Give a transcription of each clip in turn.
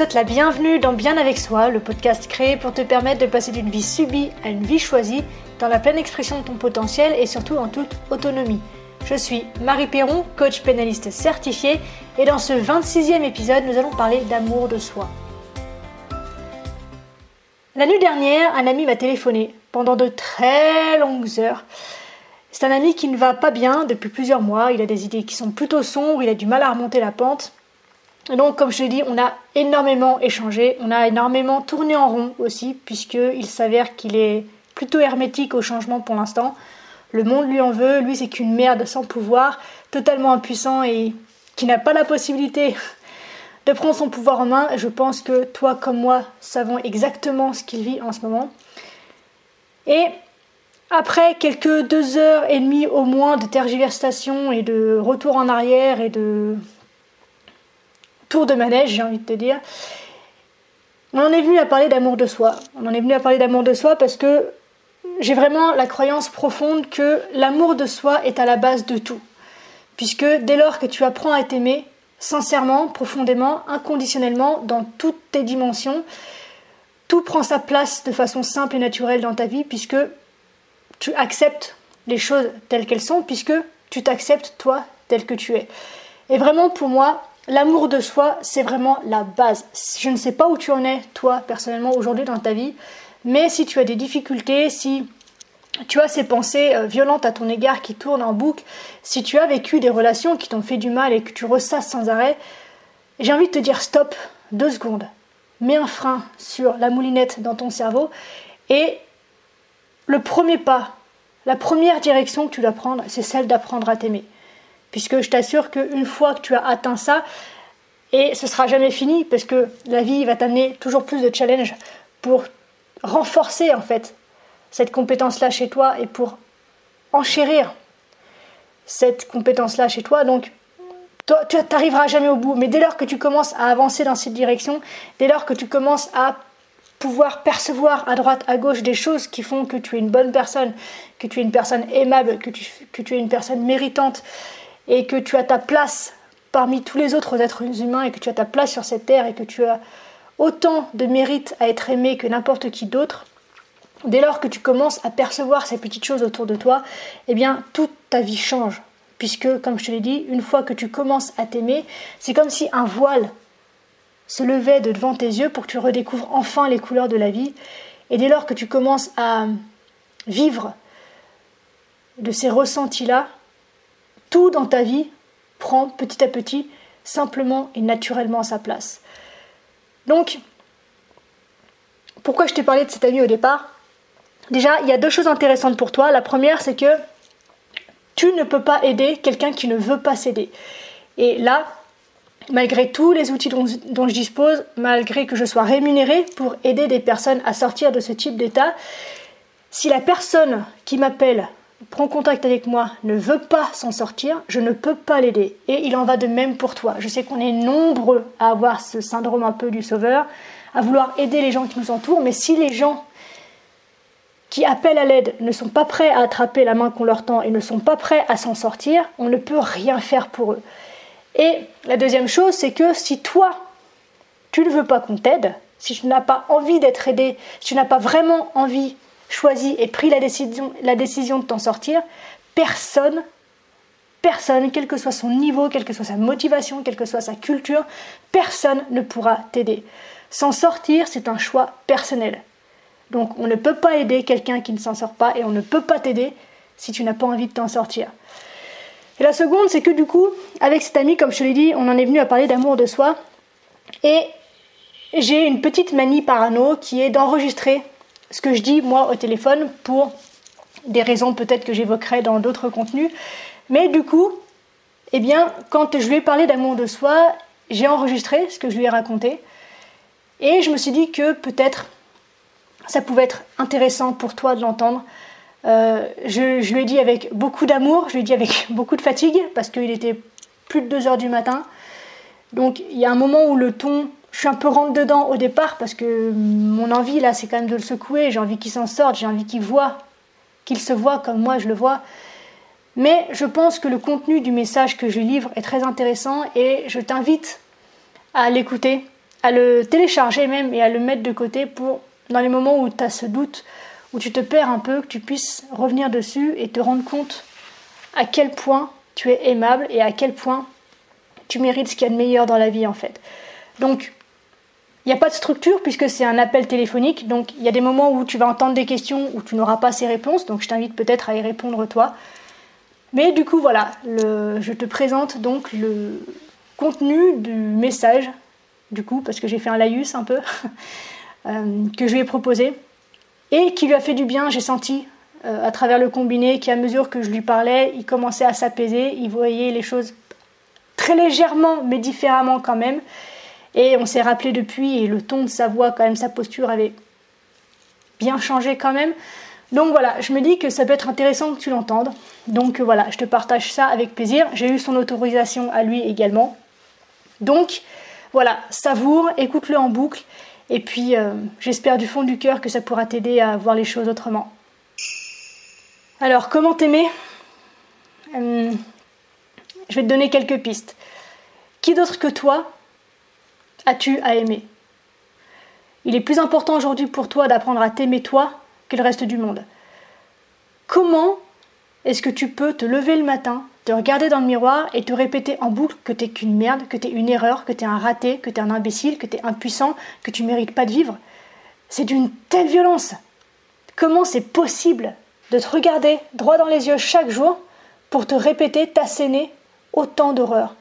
te souhaite la bienvenue dans Bien avec soi, le podcast créé pour te permettre de passer d'une vie subie à une vie choisie, dans la pleine expression de ton potentiel et surtout en toute autonomie. Je suis Marie Perron, coach pénaliste certifiée, et dans ce 26e épisode, nous allons parler d'amour de soi. La nuit dernière, un ami m'a téléphoné pendant de très longues heures. C'est un ami qui ne va pas bien depuis plusieurs mois, il a des idées qui sont plutôt sombres, il a du mal à remonter la pente. Et donc, comme je l'ai dit, on a énormément échangé, on a énormément tourné en rond aussi, puisqu'il s'avère qu'il est plutôt hermétique au changement pour l'instant. Le monde lui en veut, lui c'est qu'une merde sans pouvoir, totalement impuissant et qui n'a pas la possibilité de prendre son pouvoir en main. Je pense que toi comme moi savons exactement ce qu'il vit en ce moment. Et après quelques deux heures et demie au moins de tergiversation et de retour en arrière et de tour de manège, j'ai envie de te dire, on en est venu à parler d'amour de soi. On en est venu à parler d'amour de soi parce que j'ai vraiment la croyance profonde que l'amour de soi est à la base de tout. Puisque dès lors que tu apprends à t'aimer, sincèrement, profondément, inconditionnellement, dans toutes tes dimensions, tout prend sa place de façon simple et naturelle dans ta vie, puisque tu acceptes les choses telles qu'elles sont, puisque tu t'acceptes toi tel que tu es. Et vraiment, pour moi, l'amour de soi, c'est vraiment la base. Je ne sais pas où tu en es, toi, personnellement, aujourd'hui dans ta vie, mais si tu as des difficultés, si tu as ces pensées euh, violentes à ton égard qui tournent en boucle, si tu as vécu des relations qui t'ont fait du mal et que tu ressasses sans arrêt, j'ai envie de te dire stop, deux secondes. Mets un frein sur la moulinette dans ton cerveau et le premier pas, la première direction que tu dois prendre, c'est celle d'apprendre à t'aimer. Puisque je t'assure qu'une fois que tu as atteint ça, et ce sera jamais fini, parce que la vie va t'amener toujours plus de challenges pour renforcer en fait cette compétence-là chez toi et pour enchérir cette compétence-là chez toi. Donc, tu n'arriveras jamais au bout. Mais dès lors que tu commences à avancer dans cette direction, dès lors que tu commences à pouvoir percevoir à droite, à gauche des choses qui font que tu es une bonne personne, que tu es une personne aimable, que tu es une personne méritante et que tu as ta place parmi tous les autres êtres humains et que tu as ta place sur cette terre et que tu as autant de mérite à être aimé que n'importe qui d'autre, dès lors que tu commences à percevoir ces petites choses autour de toi, eh bien toute ta vie change. Puisque, comme je te l'ai dit, une fois que tu commences à t'aimer, c'est comme si un voile se levait de devant tes yeux pour que tu redécouvres enfin les couleurs de la vie. Et dès lors que tu commences à vivre de ces ressentis-là, tout dans ta vie prend petit à petit simplement et naturellement sa place. Donc, pourquoi je t'ai parlé de cet ami au départ? Déjà, il y a deux choses intéressantes pour toi. La première, c'est que tu ne peux pas aider quelqu'un qui ne veut pas s'aider. Et là, malgré tous les outils dont, dont, je dispose, malgré que je sois rémunérée pour aider des personnes à sortir de ce type d'état, si la personne qui m'appelle prend contact avec moi ne veut pas s'en sortir, je ne peux pas l'aider. Et il en va de même pour toi. Je sais qu'on est nombreux à avoir ce syndrome un peu du sauveur, à vouloir aider les gens qui nous entourent, mais si les gens qui appellent à l'aide ne sont pas prêts à attraper la main qu'on leur tend et ne sont pas prêts à s'en sortir, on ne peut rien faire pour eux. Et la deuxième chose, c'est que si toi, tu ne veux pas qu'on t'aide, si tu n'as pas envie d'être aidé, si tu n'as pas vraiment envie choisi et pris la décision, la décision de t'en sortir, personne, personne, quel que soit son niveau, quelle que soit sa motivation, quelle que soit sa culture, personne ne pourra t'aider. S'en sortir, c'est un choix personnel. Donc on ne peut pas aider quelqu'un qui ne s'en sort pas et on ne peut pas t'aider si tu n'as pas envie de t'en sortir. Et la seconde, c'est que du coup, avec cet ami, comme je te l'ai dit, on en est venu à parler d'amour de soi. Et j'ai une petite manie parano qui est d'enregistrer ce que je dis moi au téléphone pour des raisons peut-être que j'évoquerai dans d'autres contenus. Mais du coup, eh bien, quand je lui ai parlé d'amour de soi, j'ai enregistré ce que je lui ai raconté. Et je me suis dit que peut-être ça pouvait être intéressant pour toi de l'entendre. Euh, je, je, lui ai dit avec beaucoup d'amour, je lui ai dit avec beaucoup de fatigue, parce qu'il était plus de 2 heures du matin. Donc il y a un moment où le ton je suis un peu rentre dedans au départ parce que mon envie là c'est quand même de le secouer, j'ai envie qu'il s'en sorte, j'ai envie qu'il voit, qu'il se voit comme moi je le vois. Mais je pense que le contenu du message que je livre est très intéressant et je t'invite à l'écouter à le télécharger même et à le mettre de côté pour, dans les moments où tu as ce doute, où tu te perds un peu, que tu puisses revenir dessus et te rendre compte à quel point tu es aimable et à quel point tu mérites ce qu'il y a de meilleur dans la vie en fait. Donc, il n'y a pas de structure puisque c'est un appel téléphonique, donc il y a des moments où tu vas entendre des questions où tu n'auras pas ces réponses, donc je t'invite peut-être à y répondre toi. Mais du coup, voilà, je te présente donc le contenu du message, du coup, parce que j'ai fait un laïus un peu, euh, que je lui ai proposé, et qui lui a fait du bien, j'ai senti, euh, à travers le combiné, qu'à mesure que je lui parlais, il commençait à s'apaiser, il voyait les choses très légèrement, mais différemment quand même. Et on s'est rappelé depuis, et le ton de sa voix, quand même, sa posture avait bien changé quand même. Donc voilà, je me dis que ça peut être intéressant que tu l'entendes. Donc voilà, je te partage ça avec plaisir. J'ai eu son autorisation à lui également. Donc voilà, savoure, écoute-le en boucle. Et puis euh, j'espère du fond du cœur que ça pourra t'aider à voir les choses autrement. Alors, comment t'aimer? Hum, Je vais te donner quelques pistes. Qui d'autre que toi as-tu à aimer? Il est plus important aujourd'hui pour toi d'apprendre à t'aimer toi que le reste du monde. Comment est-ce que tu peux te lever le matin, te regarder dans le miroir et te répéter en boucle que t'es qu'une merde, que t'es une erreur, que t'es un raté, que t'es un imbécile, que t'es impuissant, que tu mérites pas de vivre? C'est d'une telle violence! Comment c'est possible de te regarder droit dans les yeux chaque jour pour te répéter, t'asséner autant d'horreur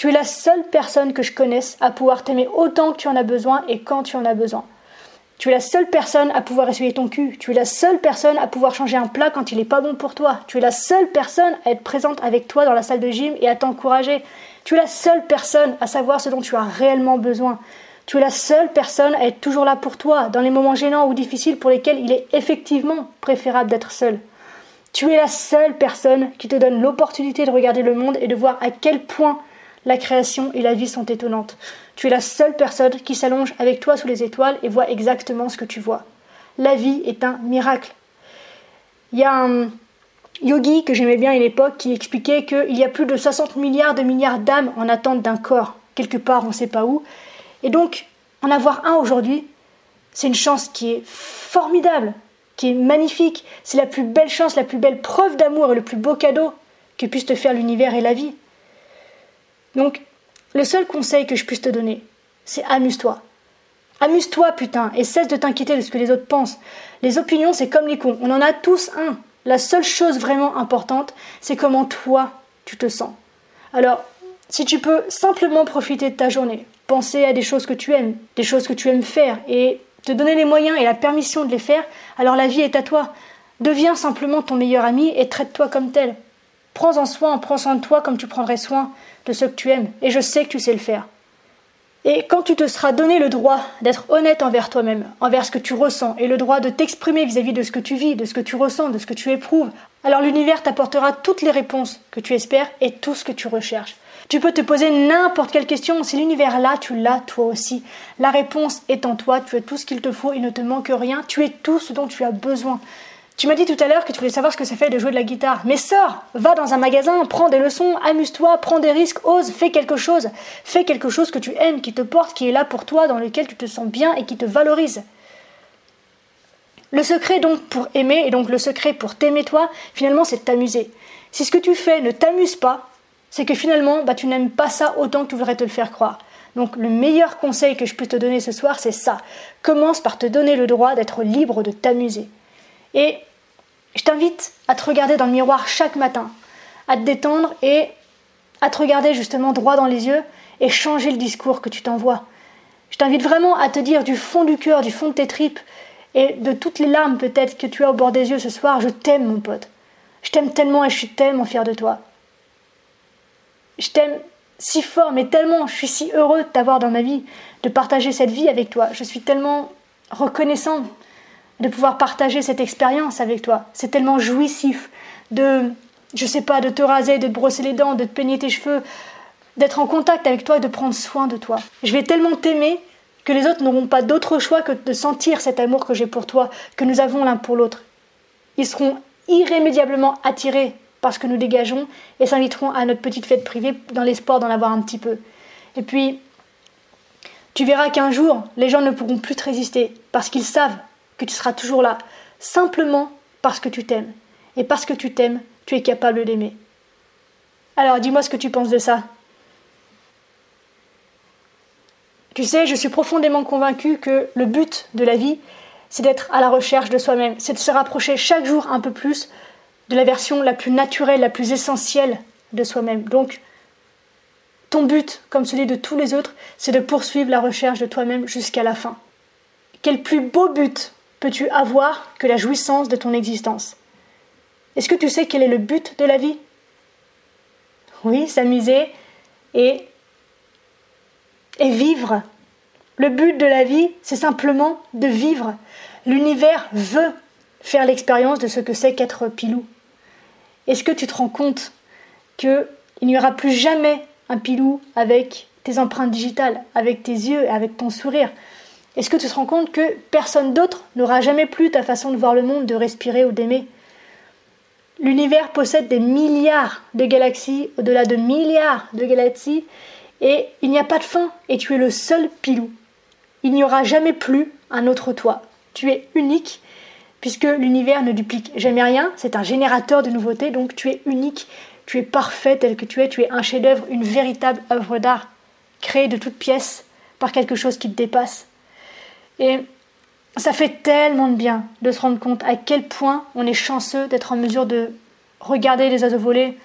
tu es la seule personne que je connaisse à pouvoir t'aimer autant que tu en as besoin et quand tu en as besoin. Tu es la seule personne à pouvoir essuyer ton cul. Tu es la seule personne à pouvoir changer un plat quand il n'est pas bon pour toi. Tu es la seule personne à être présente avec toi dans la salle de gym et à t'encourager. Tu es la seule personne à savoir ce dont tu as réellement besoin. Tu es la seule personne à être toujours là pour toi dans les moments gênants ou difficiles pour lesquels il est effectivement préférable d'être seul. Tu es la seule personne qui te donne l'opportunité de regarder le monde et de voir à quel point la création et la vie sont étonnantes. Tu es la seule personne qui s'allonge avec toi sous les étoiles et voit exactement ce que tu vois. La vie est un miracle. Il y a un yogi que j'aimais bien à une époque qui expliquait qu'il y a plus de 60 milliards de milliards d'âmes en attente d'un corps, quelque part on ne sait pas où. Et donc, en avoir un aujourd'hui, c'est une chance qui est formidable, qui est magnifique. C'est la plus belle chance, la plus belle preuve d'amour et le plus beau cadeau que puisse te faire l'univers et la vie. Donc, le seul conseil que je puisse te donner, c'est amuse-toi. Amuse-toi, putain, et cesse de t'inquiéter de ce que les autres pensent. Les opinions, c'est comme les cons. On en a tous un. La seule chose vraiment importante, c'est comment toi, tu te sens. Alors, si tu peux simplement profiter de ta journée, penser à des choses que tu aimes, des choses que tu aimes faire, et te donner les moyens et la permission de les faire, alors la vie est à toi. Deviens simplement ton meilleur ami et traite-toi comme tel. Prends en soin, prends soin de toi comme tu prendrais soin de ceux que tu aimes, et je sais que tu sais le faire. Et quand tu te seras donné le droit d'être honnête envers toi-même, envers ce que tu ressens, et le droit de t'exprimer vis-à-vis de ce que tu vis, de ce que tu ressens, de ce que tu éprouves, alors l'univers t'apportera toutes les réponses que tu espères et tout ce que tu recherches. Tu peux te poser n'importe quelle question, si l'univers là, tu l'as toi aussi. La réponse est en toi, tu as tout ce qu'il te faut, il ne te manque rien, tu es tout ce dont tu as besoin. Tu m'as dit tout à l'heure que tu voulais savoir ce que ça fait de jouer de la guitare. Mais sors, va dans un magasin, prends des leçons, amuse-toi, prends des risques, ose, fais quelque chose. Fais quelque chose que tu aimes, qui te porte, qui est là pour toi, dans lequel tu te sens bien et qui te valorise. Le secret donc pour aimer, et donc le secret pour t'aimer toi, finalement c'est de t'amuser. Si ce que tu fais ne t'amuse pas, c'est que finalement bah, tu n'aimes pas ça autant que tu voudrais te le faire croire. Donc le meilleur conseil que je peux te donner ce soir, c'est ça. Commence par te donner le droit d'être libre de t'amuser. Et je t'invite à te regarder dans le miroir chaque matin, à te détendre et à te regarder justement droit dans les yeux et changer le discours que tu t'envoies. Je t'invite vraiment à te dire du fond du cœur, du fond de tes tripes et de toutes les larmes peut-être que tu as au bord des yeux ce soir, je t'aime mon pote. Je t'aime tellement et je suis tellement fier de toi. Je t'aime si fort, mais tellement, je suis si heureux de t'avoir dans ma vie, de partager cette vie avec toi. Je suis tellement reconnaissant de pouvoir partager cette expérience avec toi. C'est tellement jouissif de, je sais pas, de te raser, de te brosser les dents, de te peigner tes cheveux, d'être en contact avec toi et de prendre soin de toi. Je vais tellement t'aimer que les autres n'auront pas d'autre choix que de sentir cet amour que j'ai pour toi, que nous avons l'un pour l'autre. Ils seront irrémédiablement attirés par ce que nous dégageons et s'inviteront à notre petite fête privée dans l'espoir d'en avoir un petit peu. Et puis, Tu verras qu'un jour, les gens ne pourront plus te résister parce qu'ils savent que tu seras toujours là, simplement parce que tu t'aimes. Et parce que tu t'aimes, tu es capable d'aimer. Alors dis-moi ce que tu penses de ça. Tu sais, je suis profondément convaincue que le but de la vie, c'est d'être à la recherche de soi-même, c'est de se rapprocher chaque jour un peu plus de la version la plus naturelle, la plus essentielle de soi-même. Donc, ton but, comme celui de tous les autres, c'est de poursuivre la recherche de toi-même jusqu'à la fin. Quel plus beau but peux-tu avoir que la jouissance de ton existence? Est-ce que tu sais quel est le but de la vie? Oui, s'amuser et, et vivre. Le but de la vie, c'est simplement de vivre. L'univers veut faire l'expérience de ce que c'est qu'être pilou. Est-ce que tu te rends compte qu'il n'y aura plus jamais un pilou avec tes empreintes digitales, avec tes yeux et avec ton sourire? Est-ce que tu te rends compte que personne d'autre n'aura jamais plus ta façon de voir le monde, de respirer ou d'aimer? L'univers possède des milliards de galaxies, au-delà de milliards de galaxies, et il n'y a pas de fin, et tu es le seul pilou. Il n'y aura jamais plus un autre toi. Tu es unique, puisque l'univers ne duplique jamais rien, c'est un générateur de nouveautés, donc tu es unique, tu es parfait tel que tu es, tu es un chef-d'œuvre, une véritable œuvre d'art, créée de toutes pièces par quelque chose qui te dépasse. Et ça fait tellement de bien de se rendre compte à quel point on est chanceux d'être en mesure de regarder les oiseaux voler,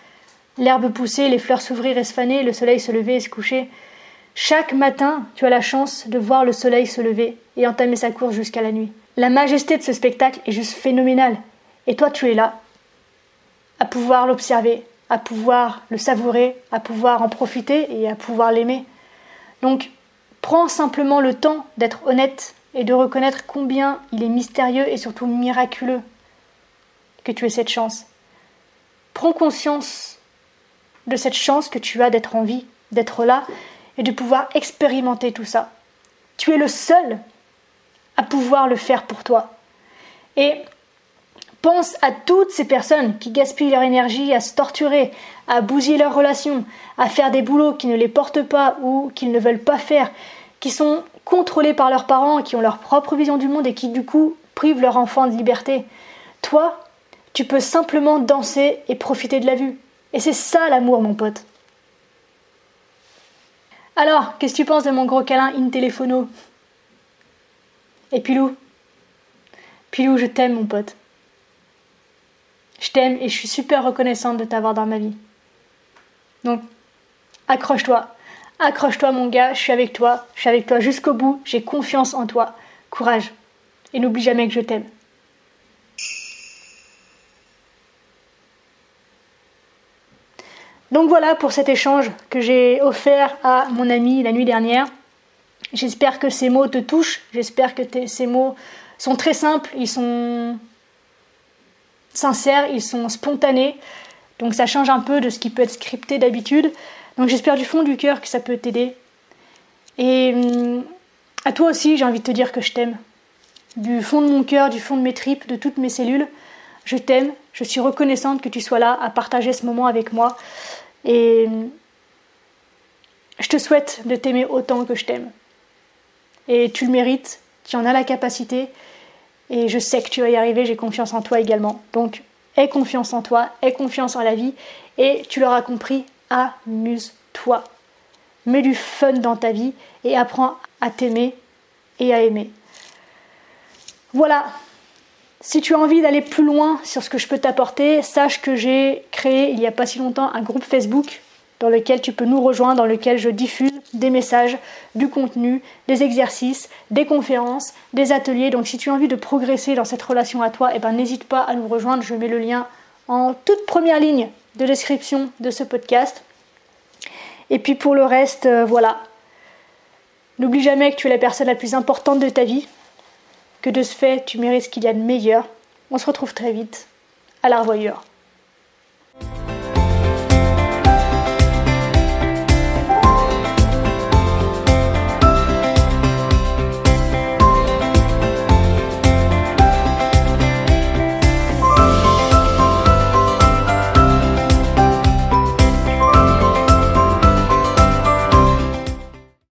l'herbe pousser, les fleurs s'ouvrir et se faner, le soleil se lever et se coucher. Chaque matin, tu as la chance de voir le soleil se lever et entamer sa course jusqu'à la nuit. La majesté de ce spectacle est juste phénoménale. Et toi, tu es là, à pouvoir l'observer, à pouvoir le savourer, à pouvoir en profiter et à pouvoir l'aimer. Donc, prends simplement le temps d'être honnête et de reconnaître combien il est mystérieux et surtout miraculeux que tu aies cette chance. Prends conscience de cette chance que tu as d'être en vie, d'être là et de pouvoir expérimenter tout ça. Tu es le seul à pouvoir le faire pour toi. Et pense à toutes ces personnes qui gaspillent leur énergie à se torturer, à bousiller leurs relations, à faire des boulots qui ne les portent pas ou qu'ils ne veulent pas faire, qui sont contrôlés par leurs parents, qui ont leur propre vision du monde et qui du coup privent leurs enfants de liberté. Toi, tu peux simplement danser et profiter de la vue. Et c'est ça l'amour, mon pote. Alors, qu'est-ce que tu penses de mon gros câlin in téléphono Et Pilou? Pilou, je t'aime, mon pote. Je t'aime et je suis super reconnaissante de t'avoir dans ma vie. Donc, accroche-toi. Accroche-toi, mon gars, je suis avec toi. Je suis avec toi jusqu'au bout. J'ai confiance en toi. Courage. Et n'oublie jamais que je t'aime. Donc voilà pour cet échange que j'ai offert à mon ami la nuit dernière. J'espère que ces mots te touchent, j'espère que ces mots sont très simples, ils sont sincères, ils sont spontanés, donc ça change un peu de ce qui peut être scripté d'habitude. Donc j'espère du fond du cœur que ça peut t'aider. Et hum, à toi aussi, j'ai envie de te dire que je t'aime. Du fond de mon cœur, du fond de mes tripes, de toutes mes cellules, je t'aime, je suis reconnaissante que tu sois là à partager ce moment avec moi. Et je te souhaite de t'aimer autant que je t'aime. Et tu le mérites, tu en as la capacité. Et je sais que tu vas y arriver, j'ai confiance en toi également. Donc, aie confiance en toi, aie confiance en la vie. Et tu l'auras compris, amuse-toi. Mets du fun dans ta vie et apprends à t'aimer et à aimer. Voilà, si tu as envie d'aller plus loin sur ce que je peux t'apporter, sache que j'ai créé il n'y a pas si longtemps un groupe Facebook dans lequel tu peux nous rejoindre, dans lequel je diffuse des messages, du contenu, des exercices, des conférences, des ateliers. Donc si tu as envie de progresser dans cette relation à toi, eh ben, n'hésite pas à nous rejoindre. Je mets le lien en toute première ligne de description de ce podcast. Et puis pour le reste, euh, voilà. N'oublie jamais que tu es la personne la plus importante de ta vie que de ce fait tu mérites ce qu'il y a de meilleur. On se retrouve très vite. À la.